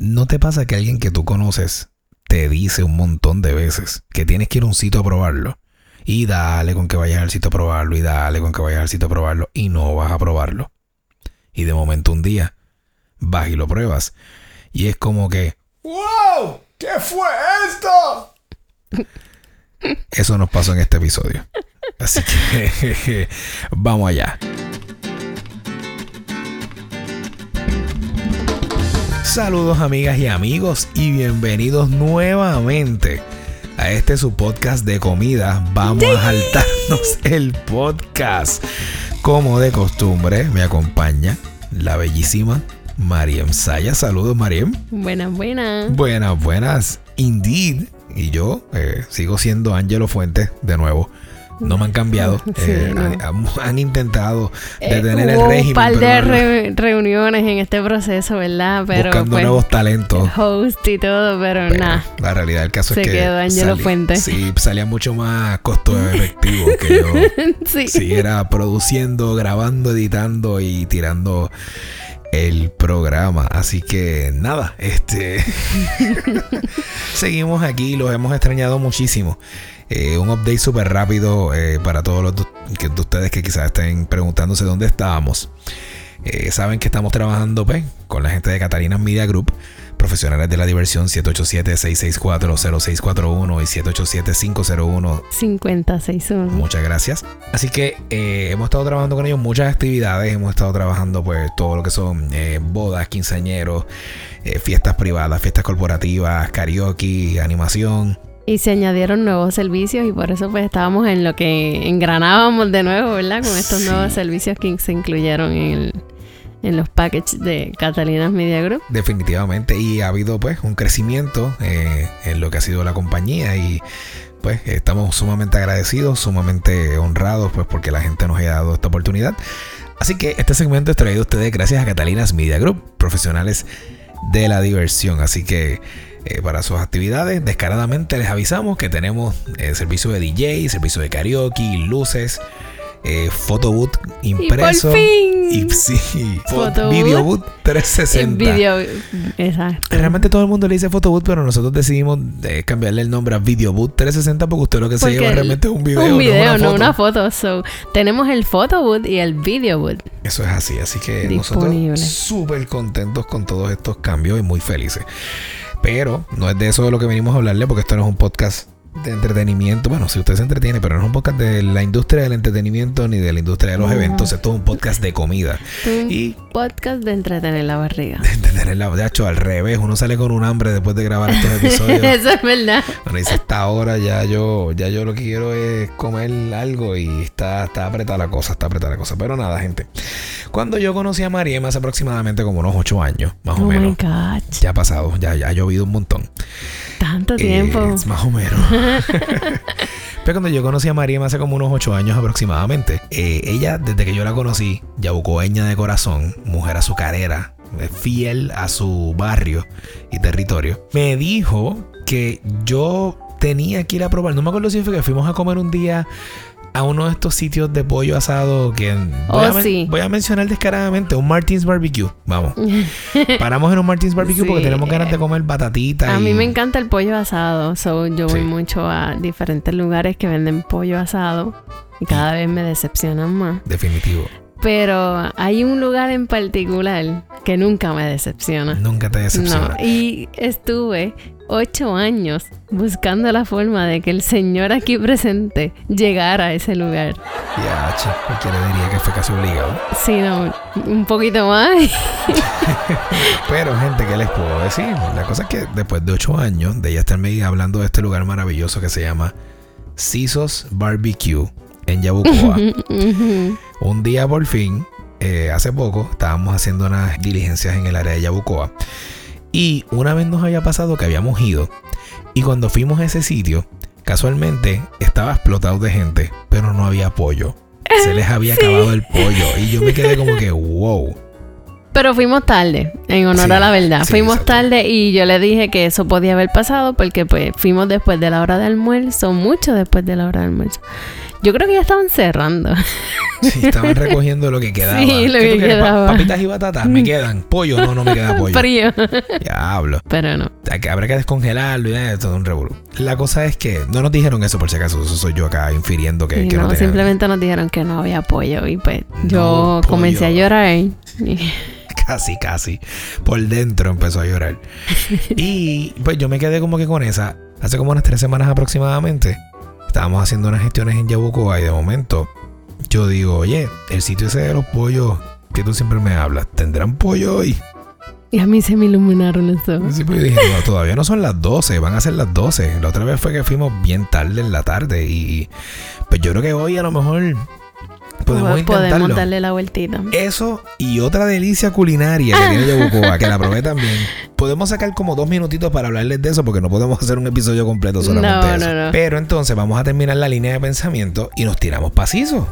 ¿No te pasa que alguien que tú conoces te dice un montón de veces que tienes que ir a un sitio a probarlo? Y dale con que vayas al sitio a probarlo, y dale con que vayas al sitio a probarlo, y no vas a probarlo. Y de momento un día vas y lo pruebas. Y es como que, ¡Wow! ¿Qué fue esto? Eso nos pasó en este episodio. Así que vamos allá. Saludos amigas y amigos y bienvenidos nuevamente a este su podcast de comida. Vamos a saltarnos el podcast. Como de costumbre, me acompaña la bellísima Mariem Saya. Saludos, Mariem. Buenas, buenas. Buenas, buenas. Indeed. Y yo eh, sigo siendo Ángelo Fuentes de nuevo no me han cambiado. Eh, han, intentado eh, detener el régimen. Un par de reuniones en este proceso, ¿verdad? Pero, buscando pues, nuevos talentos. Host y todo, pero, nada. La realidad del caso es que. Se quedó Angelo Fuentes. Sí, salía mucho más costo efectivo que yo. sí. sí, era produciendo, grabando, editando y tirando el programa. Así que nada, este seguimos aquí, los hemos extrañado muchísimo. Eh, un update súper rápido eh, para todos los de ustedes que quizás estén preguntándose dónde estábamos. Eh, saben que estamos trabajando pues, con la gente de Catalina Media Group, profesionales de la diversión 787-664-0641 y 787-501-5061. Muchas gracias. Así que hemos estado trabajando con ellos muchas actividades, hemos estado trabajando pues todo lo que son bodas, quinceañeros, fiestas privadas, fiestas corporativas, karaoke, animación. Y se añadieron nuevos servicios y por eso pues estábamos en lo que engranábamos de nuevo, ¿verdad? Con estos nuevos servicios que se incluyeron en, los packages de Catalinas Media Group. Definitivamente. Y ha habido pues un crecimiento eh, en lo que ha sido la compañía y pues estamos sumamente agradecidos, sumamente honrados pues porque la gente nos haya dado esta oportunidad. Así que este segmento es traído a ustedes gracias a Catalinas Media Group, profesionales de la diversión. Así que eh, para sus actividades. Descaradamente les avisamos que tenemos eh, servicio de DJ, servicio de karaoke, luces, eh, photobooth impreso. Y, sí, video boot 360. exacto. Realmente todo el mundo le dice photobooth, pero nosotros decidimos eh, cambiarle el nombre a video boot 360 porque usted lo que se lleva realmente es un video. Un video, no una foto. So, tenemos el photobooth y el video boot. Eso es así, así que nosotros súper contentos con todos estos cambios y muy felices. Pero no es de eso de lo que venimos a hablarle, porque esto no es un podcast de entretenimiento. Bueno, si usted se entretiene, pero no es un podcast de la industria del entretenimiento ni de la industria de los eventos. Esto es un podcast de comida. y podcast de entretener la barriga. De entretener la barriga. De hecho, al revés. Uno sale con un hambre después de grabar estos episodios. Eso es verdad. Bueno, dice, esta hora ya yo, ya yo lo que quiero es comer algo y está, está apretada la cosa, está apretada la cosa. Pero nada, gente. Cuando yo conocí a María hace aproximadamente como unos 8 años, más o oh menos. Ya ha pasado, ya, ya ha llovido un montón. Tanto tiempo. Es más o menos. Pero cuando yo conocí a María hace como unos 8 años aproximadamente, eh, ella, desde que yo la conocí, yabucoeña de corazón, mujer azucarera, fiel a su barrio y territorio, me dijo que yo tenía que ir a probar. No me acuerdo si fue que fuimos a comer un día a uno de estos sitios de pollo asado que voy, a, oh, voy a mencionar descaradamente un Martins Barbecue. Vamos. Paramos en un Martins Barbecue porque tenemos ganas de comer batatitas. A mí me encanta el pollo asado. So, yo voy mucho a diferentes lugares que venden pollo asado y cada vez me decepcionan más. Definitivo. Pero hay un lugar en particular que nunca me decepciona. Nunca te decepciona. No, y estuve ocho años buscando la forma de que el señor aquí presente llegara a ese lugar. Ya, che, le diría que fue casi obligado. Sí, no, un poquito más. Pero, gente, ¿qué les puedo decir? La cosa es que después de ocho años de ella estarme hablando de este lugar maravilloso que se llama Sisos Barbecue en Yabucoa. Un día por fin, eh, hace poco, estábamos haciendo unas diligencias en el área de Yabucoa. Y una vez nos había pasado que habíamos ido. Y cuando fuimos a ese sitio, casualmente estaba explotado de gente, pero no había pollo. Se les había acabado el pollo. Y yo me quedé como que, wow. Pero fuimos tarde, en honor Sí, a la verdad. sí, fuimos exacto. tarde y yo le dije que eso podía haber pasado porque pues fuimos después de la hora de almuerzo, mucho después de la hora de almuerzo. Yo creo que ya estaban cerrando. Sí, estaban recogiendo lo que quedaba. Sí, lo ¿Qué que? Pa- quedaba. papitas y batatas, me quedan. Pollo, no, no me queda pollo. Frío. Diablo. Pero no. Habrá que descongelarlo y eh, todo un revolú. La cosa es que no nos dijeron eso por si acaso. Eso soy yo acá infiriendo que, no, no, simplemente nos dijeron que no había apoyo y pues No yo comencé a pollo. llorar. y- Casi, casi. Por dentro empezó a llorar. y pues yo me quedé como que con esa. Hace como unas tres semanas aproximadamente. Estábamos haciendo unas gestiones en Yabucoa y de momento yo digo, oye, el sitio ese de los pollos que tú siempre me hablas, ¿tendrán pollo hoy? Y a mí se me iluminaron los ojos. Sí, pues yo dije, "No, todavía no son las 12, van a ser las 12. La otra vez fue que fuimos bien tarde en la tarde y pues yo creo que hoy a lo mejor podemos intentarlo. Podemos darle la vueltita. Eso y otra delicia culinaria que tiene Yabucoa, que la probé también. Podemos sacar como dos minutitos para hablarles de eso porque no podemos hacer un episodio completo solamente No, de eso. no, no. Pero entonces vamos a terminar la línea de pensamiento y nos tiramos para Siso.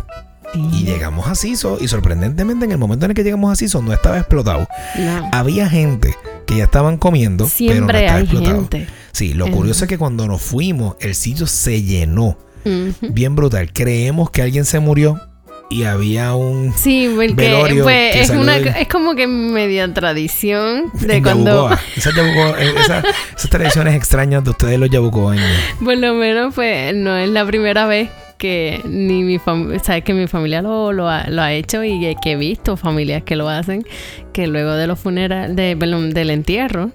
Y llegamos a Siso y sorprendentemente en el momento en el que llegamos a Siso no estaba explotado. No. Había gente que ya estaban comiendo, pero no Siempre estaba hay explotado. gente. Sí, lo curioso es que cuando nos fuimos, el sitio se llenó. Bien brutal. Creemos que alguien se murió y había un... Sí, porque pues, es, una, es como que media tradición de cuando. Esas, eh, esa- esas tradiciones extrañas de ustedes los yabucoeños. por lo menos, pues no es la primera vez que ni mi familia, sabes que mi familia lo, lo, ha, lo ha hecho y que he visto familias que lo hacen, que luego de los funerales, de, perdón, del entierro,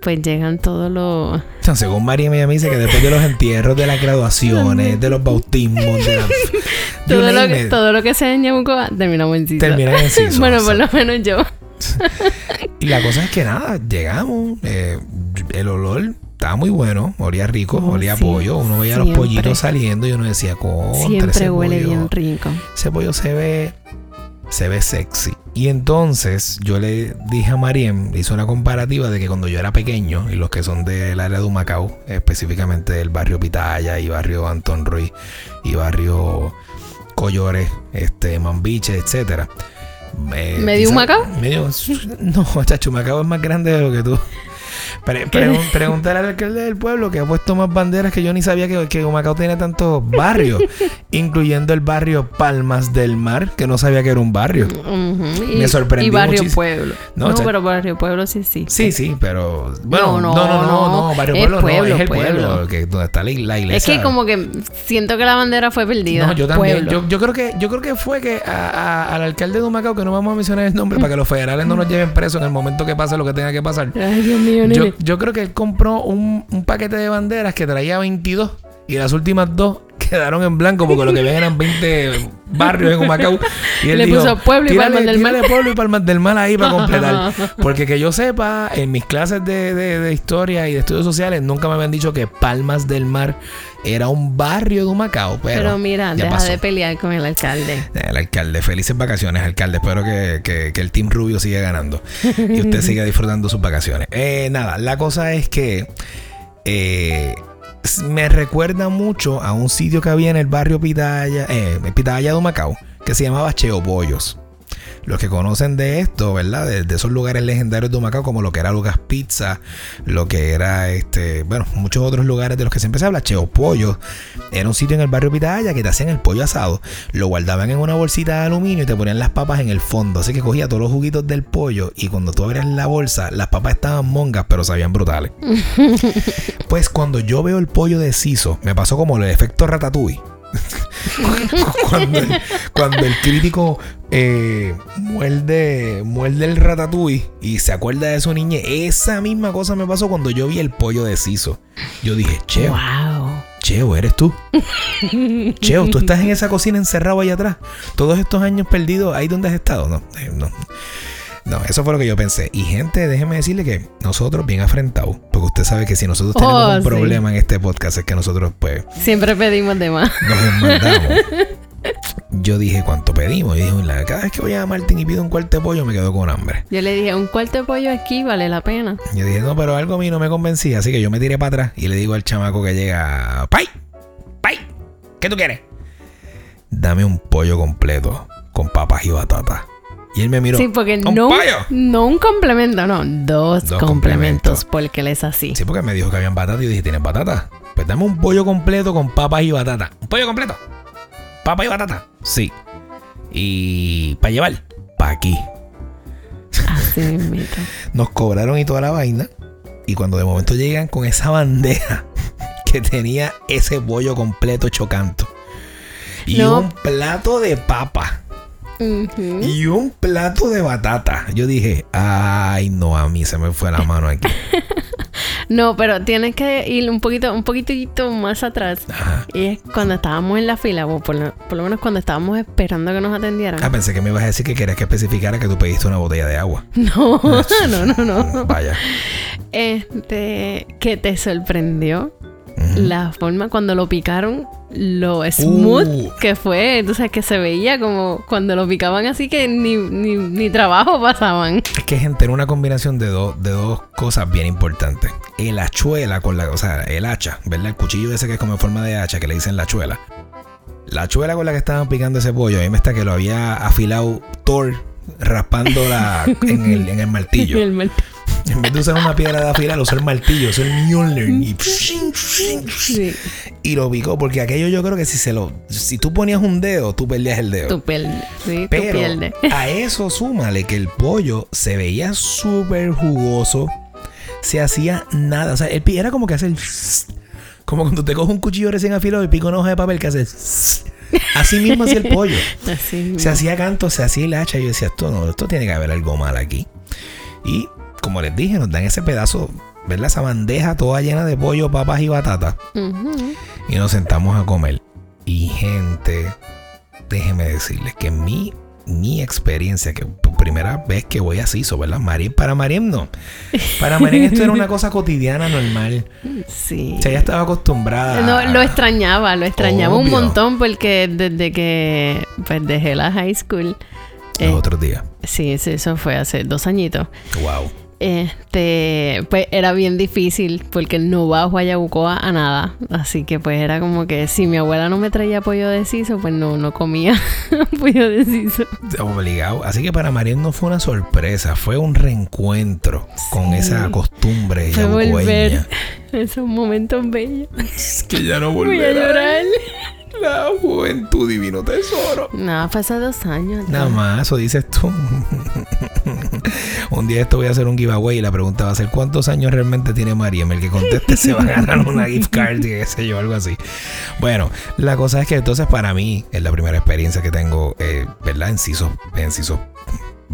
pues llegan todos los... O sea, según María me dice que después de los entierros, de las graduaciones, de los bautismos, de la... Todo lo, que, todo lo que sea en Yabucoa terminamos en Siso. terminan en Siso, bueno, por lo menos yo. Y la cosa es que nada, llegamos, eh, el olor estaba muy bueno, olía rico, Oh, olía sí, pollo, uno veía los pollitos saliendo y uno decía, contra Siempre ese huele pollo". bien rico. ese pollo se ve se ve sexy. Y entonces yo le dije a Mariem, hice una comparativa de que cuando yo era pequeño, y los que son del área de Humacao, específicamente del barrio Pitaya y barrio Anton Ruiz y barrio Collores, este, Mambiche, etcétera. eh, ¿Medio Humacao? Medio, no, chacho, Humacao es más grande de lo que tú. Pre- pregun- pregúntale al alcalde del pueblo que ha puesto más banderas que yo ni sabía que, que Humacao tiene tantos barrios, incluyendo el barrio Palmas del Mar, que no sabía que era un barrio. Me sorprendió Y Barrio muchísimo. Pueblo. No, No, o sea- pero Barrio Pueblo sí, sí. Sí, sí, pero bueno, no, No, no, no, no. Barrio Es Pueblo, no, pueblo, es el pueblo, pueblo. que donde está la, la iglesia. Es que como que siento que la bandera fue perdida. No, yo también. Pueblo. Yo, yo creo que yo creo que fue que a- a- al alcalde de Humacao, que no vamos a mencionar el nombre para que los federales no nos lleven presos en el momento que pase lo que tenga que pasar. Ay, Dios mío, Yo, yo creo que él compró un, un paquete de banderas que traía 22 y las últimas dos quedaron en blanco porque lo que ven eran 20 barrios en Humacao. Y él Le dijo, puso Pueblo y "Tírale- Palmas del Mar". Pueblo y Palmas del Mar ahí para completar. Porque que yo sepa, en mis clases de, de- de historia y de estudios sociales nunca me habían dicho que Palmas del Mar era un barrio de Humacao. Pero, Pero mira, deja pasó. de pelear con el alcalde. El alcalde, felices vacaciones, alcalde. Espero que, que- que el Team Rubio siga ganando y usted siga disfrutando sus vacaciones. Eh, nada, la cosa es que eh, me recuerda mucho a un sitio que había en el barrio Pitaya, eh, Pitaya de Macao, que se llamaba Cheo Pollos. Los que conocen de esto, ¿verdad? De, de esos lugares legendarios de Humacao, como lo que era Lucas Pizza, lo que era, este, bueno, muchos otros lugares de los que siempre se habla, Cheo Pollo. Era un sitio en el barrio Pitaya que te hacían el pollo asado, lo guardaban en una bolsita de aluminio y te ponían las papas en el fondo. Así que cogía todos los juguitos del pollo y cuando tú abrías la bolsa, las papas estaban mongas, pero sabían brutales. pues cuando yo veo el pollo de Siso, me pasó como el efecto ratatouille. cuando, el, cuando el crítico eh, muerde, muerde el ratatouille y se acuerda de su niñez, esa misma cosa me pasó cuando yo vi el pollo de Siso. Yo dije, Cheo, Wow. Cheo, ¿eres tú? Cheo, tú estás en esa cocina encerrado ahí atrás. Todos estos años perdidos, ahí donde has estado. No, eh, no. No, eso fue lo que yo pensé. Y gente, déjeme decirle que nosotros bien afrentados, porque usted sabe que si nosotros tenemos Oh, un sí. problema en este podcast es que nosotros pues Siempre pedimos de más. nos mandamos. Yo dije, ¿cuánto pedimos? Y dije, "La- cada vez que voy a Martín y pido un cuarto de pollo me quedo con hambre. Yo le dije, un cuarto de pollo aquí vale la pena. Yo dije, no, pero algo a mí no me convencía, así que yo me tiré para atrás y le digo al chamaco que llega, ¡Pai! ¡Pai! ¿Qué tú quieres? Dame un pollo completo con papas y batatas. Y él me miró. Sí, porque "¿Un no, pollo?". no un complemento, no, dos, Dos complementos, complementos. porque él es así. Sí, porque me dijo que habían batata y yo dije, ¿tienes batata? Pues dame un pollo completo con papas y batata. ¿Un pollo completo? ¿Papa y batata? Sí. ¿Y para llevar? Pa' aquí. Así mismito. Nos cobraron y toda la vaina. Y cuando de momento llegan con esa bandeja que tenía ese pollo completo chocanto. Y No. un plato de papa. Y un plato de batata. Yo dije, ay no, a mí se me fue la mano aquí. No, pero tienes que ir un poquito, un poquitito más atrás. Ajá. Y es cuando estábamos en la fila, o por lo, por lo menos cuando estábamos esperando que nos atendieran. Ah, pensé que me ibas a decir que querías que especificara que tú pediste una botella de agua. No, no, no, no. Vaya. Este, que te sorprendió la forma cuando lo picaron, lo smooth Uh. que fue. Entonces, que se veía como cuando lo picaban así que ni, ni, ni trabajo pasaban. Es que gente, era una combinación de, dos de dos cosas bien importantes. El hachuela con la, o sea, el hacha, ¿verdad? El cuchillo ese que es como en forma de hacha, que le dicen la hachuela. La hachuela con la que estaban picando ese pollo, a mí me está que lo había afilado Thor raspándola en el, en el martillo. El mal- En vez de usar una piedra de afilar, usó el martillo, usó el Mjolnir y, Sí, y lo picó. Porque aquello yo creo que si se lo, si tú ponías un dedo, tú perdías el dedo. tú pierdes. Sí, tú Pero pierdes. a eso súmale que el pollo se veía súper jugoso. Se hacía nada. O sea, el era como que hace el... Como cuando te coges un cuchillo recién afilado y pica una hoja de papel que hace... Así mismo hacía el pollo. Así. Se hacía canto, se hacía el hacha. Y yo decía, esto no, esto tiene que haber algo mal aquí. Y como les dije, nos dan ese pedazo, ¿verdad? Esa bandeja toda llena de pollo, papas y batata. Y nos sentamos a comer. Y gente, déjeme decirles que mi, mi experiencia, que por primera vez que voy a CISO, ¿verdad? Mariem, para Mariem no. Para Mariem esto era una cosa cotidiana, normal. Sí. O sea, ella estaba acostumbrada. No, lo extrañaba, lo extrañaba un montón porque desde que pues dejé la high school, eh, Los otros días. sí, sí, eso fue hace dos añitos. Wow. Este, pues era bien difícil porque no va a Guayabucoa a nada. Así que pues era como que si mi abuela no me traía pollo de siso, pues no, no comía pollo de siso. Obligado. Así que para Mariem no fue una sorpresa, fue un reencuentro con Sí. esa costumbre Fue volver esos momentos bellos. Es que ya no Voy a volverá. llorar. La juventud divino tesoro. No, hace dos años. Nada más, eso dices tú. un día esto voy a hacer un giveaway y la pregunta va a ser ¿cuántos años realmente tiene Mariam? El que conteste se va a ganar una gift card, qué sé yo, algo así. Bueno, la cosa es que entonces para mí es la primera experiencia que tengo, eh, ¿verdad? En Ciso, en Ciso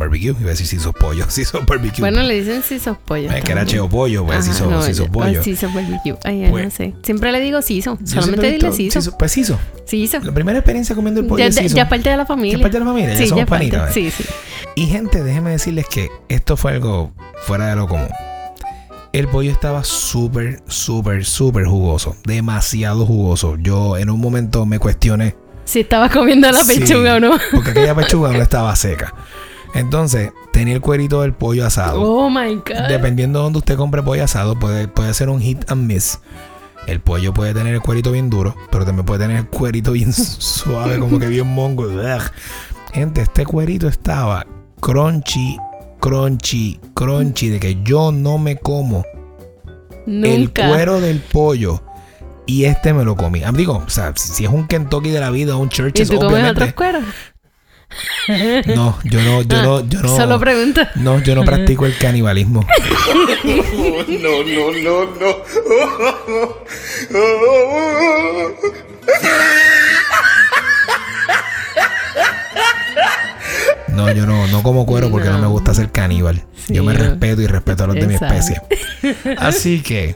Barbecue, iba a decir Ciso Pollo, Ciso Barbecue. Bueno, le dicen sisos pollo. es que era Cheo Pollo, pues Ciso, no, Ciso yo- Pollo. ah, Siso barbecue. Ay, Pues- no sé. Siempre le digo siso. Solamente dile siso. Ciso- Pues Ciso. Siso. La primera experiencia comiendo el pollo Ya, es ya parte de la familia. Ya parte de la familia, ya sí, somos ya parte. panitas. Sí, sí. Y gente, déjenme decirles que esto fue algo fuera de lo común. El pollo estaba súper, súper, súper jugoso. Demasiado jugoso. Yo en un momento me cuestioné. Si estabas comiendo la Sí, pechuga o no. Porque aquella pechuga no estaba seca. Entonces, tenía el cuerito del pollo asado. Oh my God. Dependiendo de donde usted compre pollo asado, puede, puede ser un hit and miss. El pollo puede tener el cuerito bien duro, pero también puede tener el cuerito bien suave, como que bien mongo. Gente, este cuerito estaba crunchy, crunchy, crunchy, de que yo no me como el cuero del pollo. Y este me lo comí. Ah, Digo, o sea, si, si es un Kentucky de la vida o un ¿Y Churches, tú comes obviamente. otros cueros? No, yo no, yo no, yo no. Solo pregunto. No, yo no practico el canibalismo. no, no, no, no. No, yo no, no como cuero porque no, me gusta ser caníbal. Sí, yo me respeto y respeto a los de mi especie. Así que.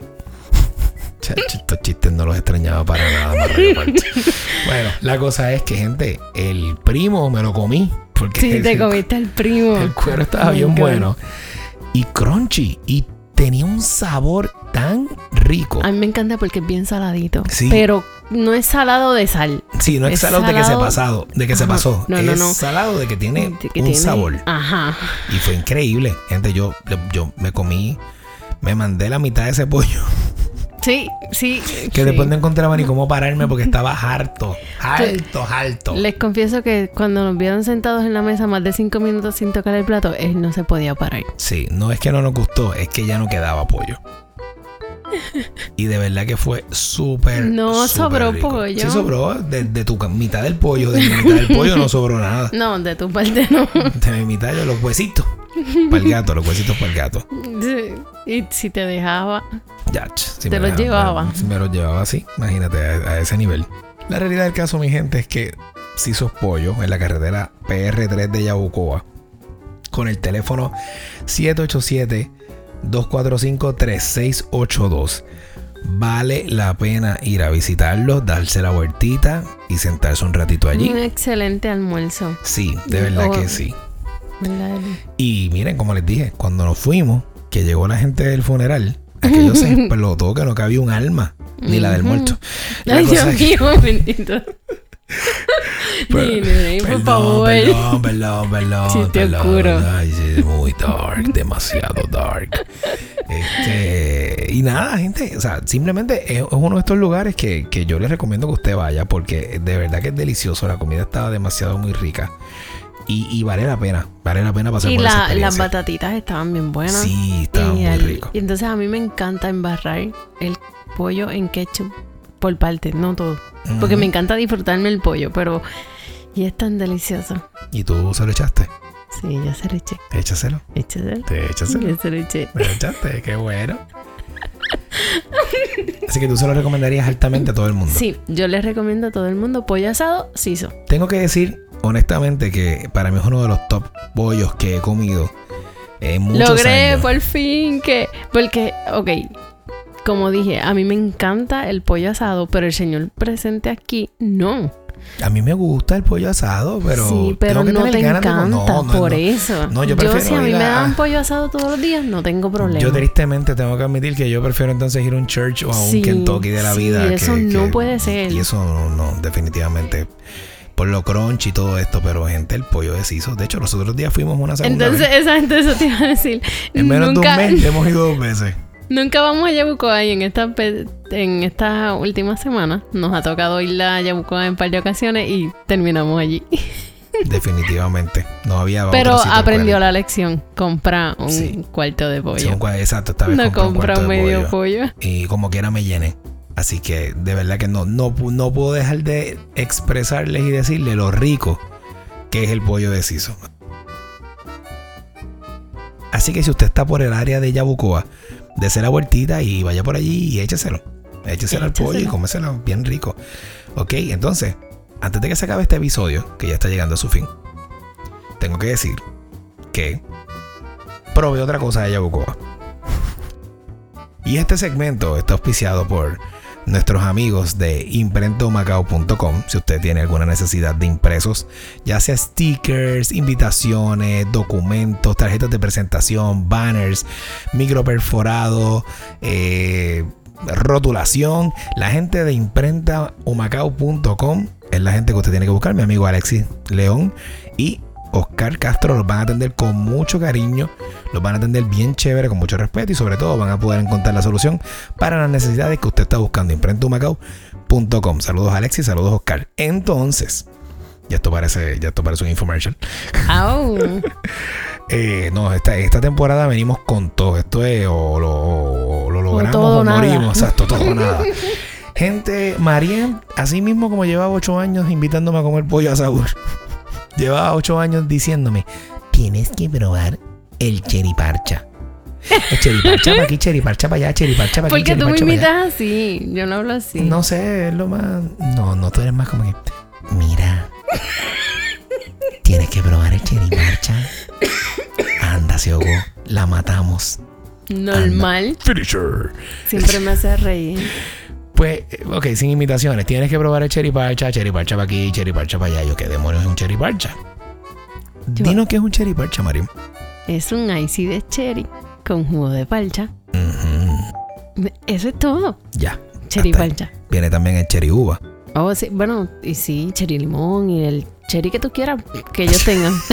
Estos chistes no los extrañaba para nada. más. Bueno, la cosa es que, gente, el primo me lo comí. Porque Sí, te el, comiste al primo. el cuero estaba bien God. bueno. Y crunchy. Y tenía un sabor tan rico. A mí me encanta porque es bien saladito. Sí. Pero no es salado de sal. Sí, no es es salado de que se pasado, de que se Ajá. pasó. No, no, es no. salado de que tiene De que un tiene- sabor. Ajá. Y fue increíble. Gente, yo, yo me comí, me mandé la mitad de ese pollo. Sí, sí. Que sí. después no encontraba ni cómo pararme porque estaba harto, harto, harto. Les confieso que cuando nos vieron sentados en la mesa más de cinco minutos sin tocar el plato, él no se podía parar. Sí, no es que no nos gustó, es que ya no quedaba pollo. Y de verdad que fue súper. No súper sobró rico. pollo. Sí, sobró. De, de tu mitad del pollo, de mi mitad del pollo no sobró nada. No, de tu parte no. De mi mitad de los huesitos. Para el gato, los huesitos para el gato. Sí. Y si te dejaba. Ya, si Te los dejan- llevaba. Me los llevaba así, imagínate a, a ese nivel. La realidad del caso, mi gente, es que si sos pollo en la carretera PR3 de Yabucoa, con el teléfono 787-245-3682, vale la pena ir a visitarlos, darse la vueltita y sentarse un ratito allí. Un excelente almuerzo. Sí, de verdad Oh. que sí. ¿verdad? Y miren, como les dije, cuando nos fuimos, que llegó la gente del funeral, aquello se explotó que no cabía un alma, ni la del muerto. La Ay, Dios mío, bendito. Pero- ni, por perdón, favor. Perdón, perdón, perdón. Chiste perdón. oscuro. Ay, sí, muy dark, demasiado dark. Este, y nada, gente, o sea, simplemente es uno de estos lugares que, que yo les recomiendo que usted vaya porque de verdad que es delicioso, la comida estaba demasiado muy rica y, y vale la pena, vale la pena pasar Y por esa la- las experiencia. batatitas estaban bien buenas. Sí, estaba y, muy el- rico. y entonces a mí me encanta embarrar el pollo en ketchup por parte, no todo. Porque me encanta disfrutarme el pollo, pero... Y es tan delicioso. ¿Y tú se lo echaste? Sí, yo se lo eché. Échaselo. Échaselo. Te échaselo. Yo se lo eché. Me lo echaste, qué bueno. Así que tú se lo recomendarías altamente a todo el mundo. Sí, yo les recomiendo a todo el mundo pollo asado, siso. Tengo que decir, honestamente, que para mí es uno de los top pollos que he comido en muchos Logré años. por fin que... Porque, ok, como dije, a mí me encanta el pollo asado, pero el señor presente aquí no. A mí me gusta el pollo asado, pero. sí, pero no te de- encanta, no, no, por no. eso. No, yo prefiero si a mí me a- dan pollo asado todos los días, no tengo problema. Yo tristemente tengo que admitir que yo prefiero entonces ir a un church o a un Sí, Kentucky de la sí, vida. eso que- no que- puede ser. Y eso no, no, definitivamente. Por lo crunch y todo esto, pero gente, el pollo deshizo. De hecho, los otros días fuimos una segunda Entonces, vez. eso te iba a decir. En menos nunca, de un mes hemos ido dos veces. nunca vamos a Yabucoa y en esta en estas últimas semanas nos ha tocado ir a Yabucoa en un par de ocasiones y terminamos allí. Definitivamente. No había Pero aprendió la lección. Compra un Sí. cuarto de pollo. Sí, un cua- exacto, esta vez no un compra un medio pollo. pollo. Y como quiera me llené. Así que de verdad que no, no, no puedo dejar de expresarles y decirles lo rico que es el pollo deshizo. Así que si usted está por el área de Yabucoa, dese la vueltita y vaya por allí y écheselo. Écheselo al pollo y cómeselo bien rico. Ok, entonces, antes de que se acabe este episodio, que ya está llegando a su fin, tengo que decir que probé otra cosa de Yabucoa. Y este segmento está auspiciado por nuestros amigos de imprentomacao.com. Si usted tiene alguna necesidad de impresos, ya sea stickers, invitaciones, documentos, tarjetas de presentación, banners, microperforado, eh, rotulación, la gente de imprentamacao.com es la gente que usted tiene que buscar. Mi amigo Alexis León y Oscar Castro los van a atender con mucho cariño, los van a atender bien chévere, con mucho respeto y sobre todo van a poder encontrar la solución para las necesidades que usted está buscando. Imprentumacao.com. Saludos Alexis, saludos Oscar. Entonces, ya esto parece, ya esto parece un infomercial. Au. Eh, no, esta, esta temporada venimos con todo. Esto es o lo, o lo logramos o, morimos. Exacto, todo o nada. Gente, Marien, así mismo como llevaba ocho años invitándome a comer pollo a sabor, llevaba ocho años diciéndome, tienes que probar el cheriparcha. El cheriparcha para aquí, cheriparcha para allá, cheriparcha para aquí, Porque tú me cheriparcha invitas así. Yo no hablo así. No sé, es lo más. No, no, tú eres más como que. Mira. Tienes que probar el cherimarcha. Anda, se ahogó. La matamos. Normal. Finisher. Siempre me hace reír. Pues, ok, sin imitaciones. Tienes que probar el cheriparcha, cheriparcha para aquí, cheriparcha para allá. Yo, ¿qué demonios es un cheriparcha? Yo- Dinos qué es un cheriparcha, Mario. Es un icy de cherry con jugo de palcha. Ujú. Eso es todo. Ya. Cherry hasta ahí. Viene también el cherry uva. Oh, sí. Bueno, y sí, cherry limón y el cherry que tú quieras que ellos tengan.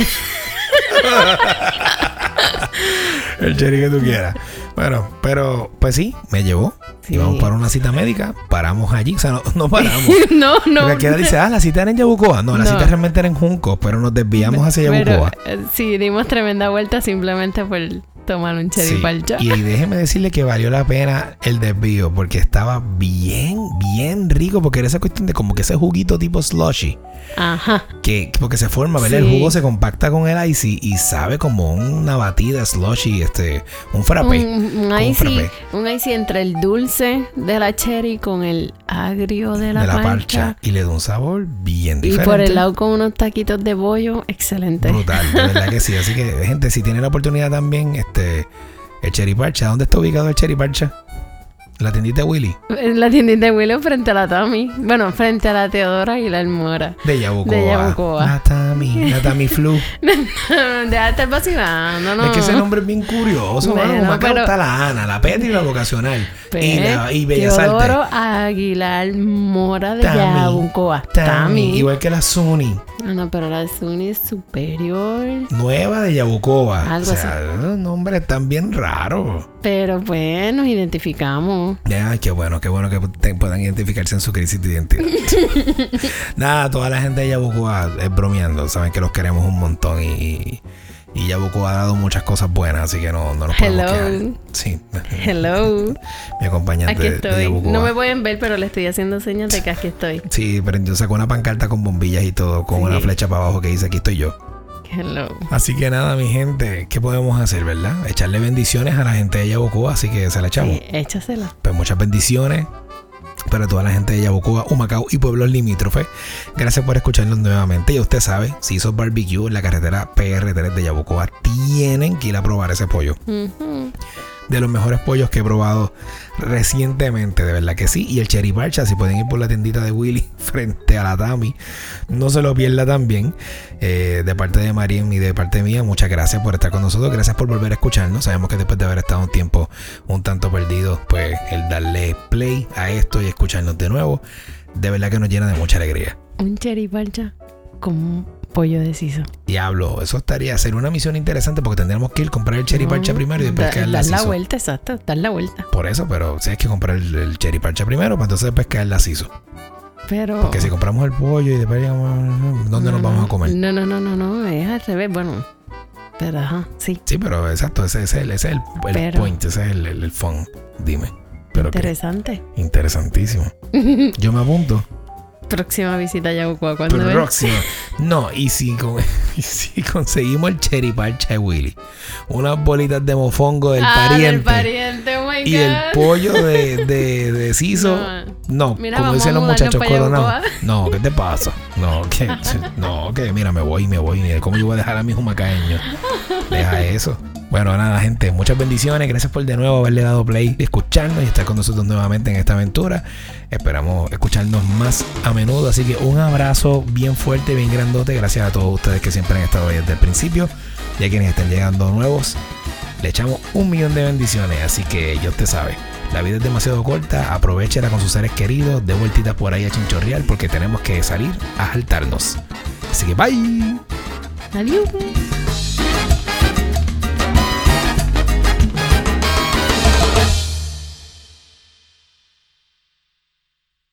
El cherry que tú quieras. Bueno, pero pues sí, me llevó. Sí. Íbamos para una cita médica, paramos allí, o sea, no, no paramos. no, no. Porque aquí dice, ah, la cita era en Yabucoa. No, la No. cita realmente era en Junco, pero nos desviamos hacia Pero, Yabucoa. eh, sí, dimos tremenda vuelta simplemente por tomar un cherry Sí. Y déjeme decirle que valió la pena el desvío porque estaba bien, bien rico porque era esa cuestión de como que ese juguito tipo slushy Ajá. que porque se forma, ¿verdad? El Sí. jugo se compacta con el icy y sabe como una batida slushy, este, un frappé. Un, un como un icy, frappé un icy entre el dulce de la cherry con el agrio de la, de la parcha. y le da un sabor bien Y diferente. por el lado con unos taquitos de bollo, excelente. Brutal, de verdad que sí. Así que, gente, si tienen la oportunidad también, este, el Cherry Parcha, ¿dónde está ubicado el Cherry Parcha? La tiendita de Willy, la tiendita de Willow frente a la Tami. Bueno, frente a la Teodora y la Almora. de Yabucoa. De Yabucoa. La Tami, la Tami Flu. Deja de estar vacilando, no. Es que ese nombre es bien curioso, mano. Bueno, Como acá pero- está la Ana, la Petri y la vocacional. Pues, y, la, y Bellas. Teodoro Aguilar Mora de Tami, Yabucoa. Tami, Tami. igual que la Ah, no, pero la Suni es superior. nueva de Yabucoa. Algo o sea, los nombres están bien raros. Pero pues nos identificamos. Ay, qué bueno, qué bueno que te- puedan identificarse en su crisis de identidad. Nada, toda la gente de Yabucoa es bromeando, saben que los queremos un montón y, y Yabucoa ha dado muchas cosas buenas, así que no, no nos podemos Hello. Sí, Hello. mi acompañante Aquí de- de estoy. Yabucoa. No me pueden ver, pero le estoy haciendo señas de que aquí estoy. Sí, prendió, sacó una pancarta con bombillas y todo, con Sí. una flecha para abajo que dice aquí estoy yo. Hello. Así que nada, mi gente, ¿qué podemos hacer, verdad? Echarle bendiciones a la gente de Yabucoa, así que se la echamos. Sí, échasela. Pues muchas bendiciones para toda la gente de Yabucoa, Humacao y pueblos limítrofes. Gracias por escucharnos nuevamente. Y usted sabe, si hizo barbecue en la carretera PR3 de Yabucoa, tienen que ir a probar ese pollo. Ujú. De los mejores pollos que he probado recientemente, de verdad que sí. Y el Cherry Parcha, si pueden ir por la tiendita de Willy frente a la Tami, no se lo pierda también. Eh, de parte de Marín y de parte mía, muchas gracias por estar con nosotros. Gracias por volver a escucharnos. Sabemos que después de haber estado un tiempo un tanto perdido, pues el darle play a esto y escucharnos de nuevo, de verdad que nos llena de mucha alegría. Un cherry parcha un pollo de siso. Diablo, eso estaría ser una misión interesante porque tendríamos que ir a comprar el Cherry Parcha No, primero y después da- caerle dar la vuelta, exacto. Dar la vuelta. Por eso, pero si hay que comprar el, el cherry parcha primero, para entonces después caer la siso. Pero. Porque si compramos el pollo y después digamos, ¿dónde No, nos vamos a comer? No, no, no, no, no. Es al revés. Bueno. Pero ajá, sí. Sí, pero exacto, ese, ese es el, ese es el, el Pero- point, ese es el, el, el fun. Dime. Pero Interesante. interesantísimo. Yo me apunto. Próxima visita a Yabucoa. ¿Cuándo es? Próximo. No, y si, con- y si conseguimos el cherry parcha de Willy, unas bolitas de mofongo del Ah, pariente. del pariente, Y el pollo de, de, de siso. No, Mira, como dicen los muchachos coronados. No, ¿qué te pasa? No, que, no, que mira, me voy, me voy. ¿Cómo yo voy a dejar a mi humacaeño? Deja eso. Bueno, nada, gente, muchas bendiciones. Gracias por de nuevo haberle dado play, escucharnos y estar con nosotros nuevamente en esta aventura. Esperamos escucharnos más a menudo. Así que un abrazo bien fuerte, bien grandote. Gracias a todos ustedes que siempre han estado ahí desde el principio. Y a quienes estén llegando nuevos, le echamos un millón de bendiciones. Así que ya usted sabe. La vida es demasiado corta, aprovechela con sus seres queridos, de vueltita por ahí a chinchorreal porque tenemos que salir a saltarnos. Así que bye. Adiós.